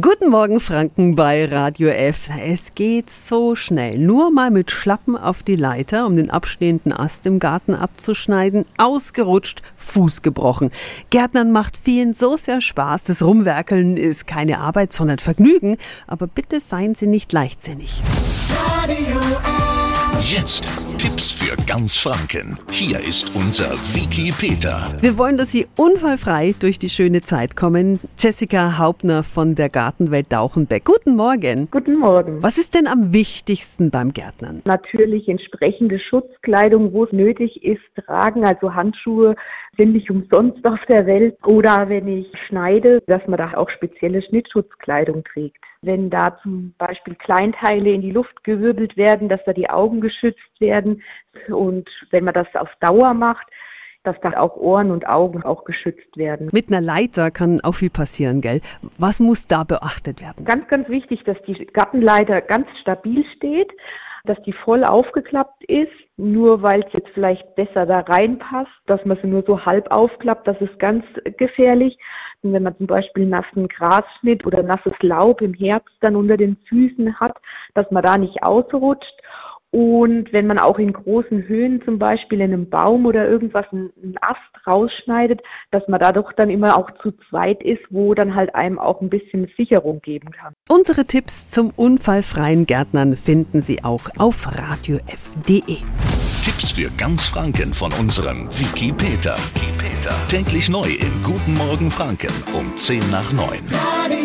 Guten Morgen, Franken bei Radio F. Es geht so schnell. Nur mal mit Schlappen auf die Leiter, um den abstehenden Ast im Garten abzuschneiden. Ausgerutscht, Fuß gebrochen. Gärtnern macht vielen so sehr Spaß. Das Rumwerkeln ist keine Arbeit, sondern Vergnügen. Aber bitte seien Sie nicht leichtsinnig. Radio F. Jetzt Tipps für ganz Franken. Hier ist unser Wiki Peter. Wir wollen, dass Sie unfallfrei durch die schöne Zeit kommen. Jessica Hauptner von der Gartenwelt Dauchenbeck. Guten Morgen. Guten Morgen. Was ist denn am wichtigsten beim Gärtnern? Natürlich entsprechende Schutzkleidung, wo es nötig ist, tragen. Also Handschuhe sind nicht umsonst auf der Welt. Oder wenn ich schneide, dass man da auch spezielle Schnittschutzkleidung trägt. Wenn da zum Beispiel Kleinteile in die Luft gewirbelt werden, dass da die Augen geschützt werden. Und wenn man das auf Dauer macht, dass dann auch Ohren und Augen auch geschützt werden. Mit einer Leiter kann auch viel passieren, gell? Was muss da beachtet werden? Ganz, ganz wichtig, dass die Gartenleiter ganz stabil steht, dass die voll aufgeklappt ist, nur weil es jetzt vielleicht besser da reinpasst, dass man sie nur so halb aufklappt, das ist ganz gefährlich. Und wenn man zum Beispiel nassen Grasschnitt oder nasses Laub im Herbst dann unter den Füßen hat, dass man da nicht ausrutscht. Und wenn man auch in großen Höhen zum Beispiel in einem Baum oder irgendwas einen Ast rausschneidet, dass man dadurch dann immer auch zu zweit ist, wo dann halt einem auch ein bisschen Sicherung geben kann. Unsere Tipps zum unfallfreien Gärtnern finden Sie auch auf radiof.de. Tipps für ganz Franken von unserem Wiki Peter. Wiki Peter. Täglich neu in Guten Morgen Franken um 10 nach 9. Radio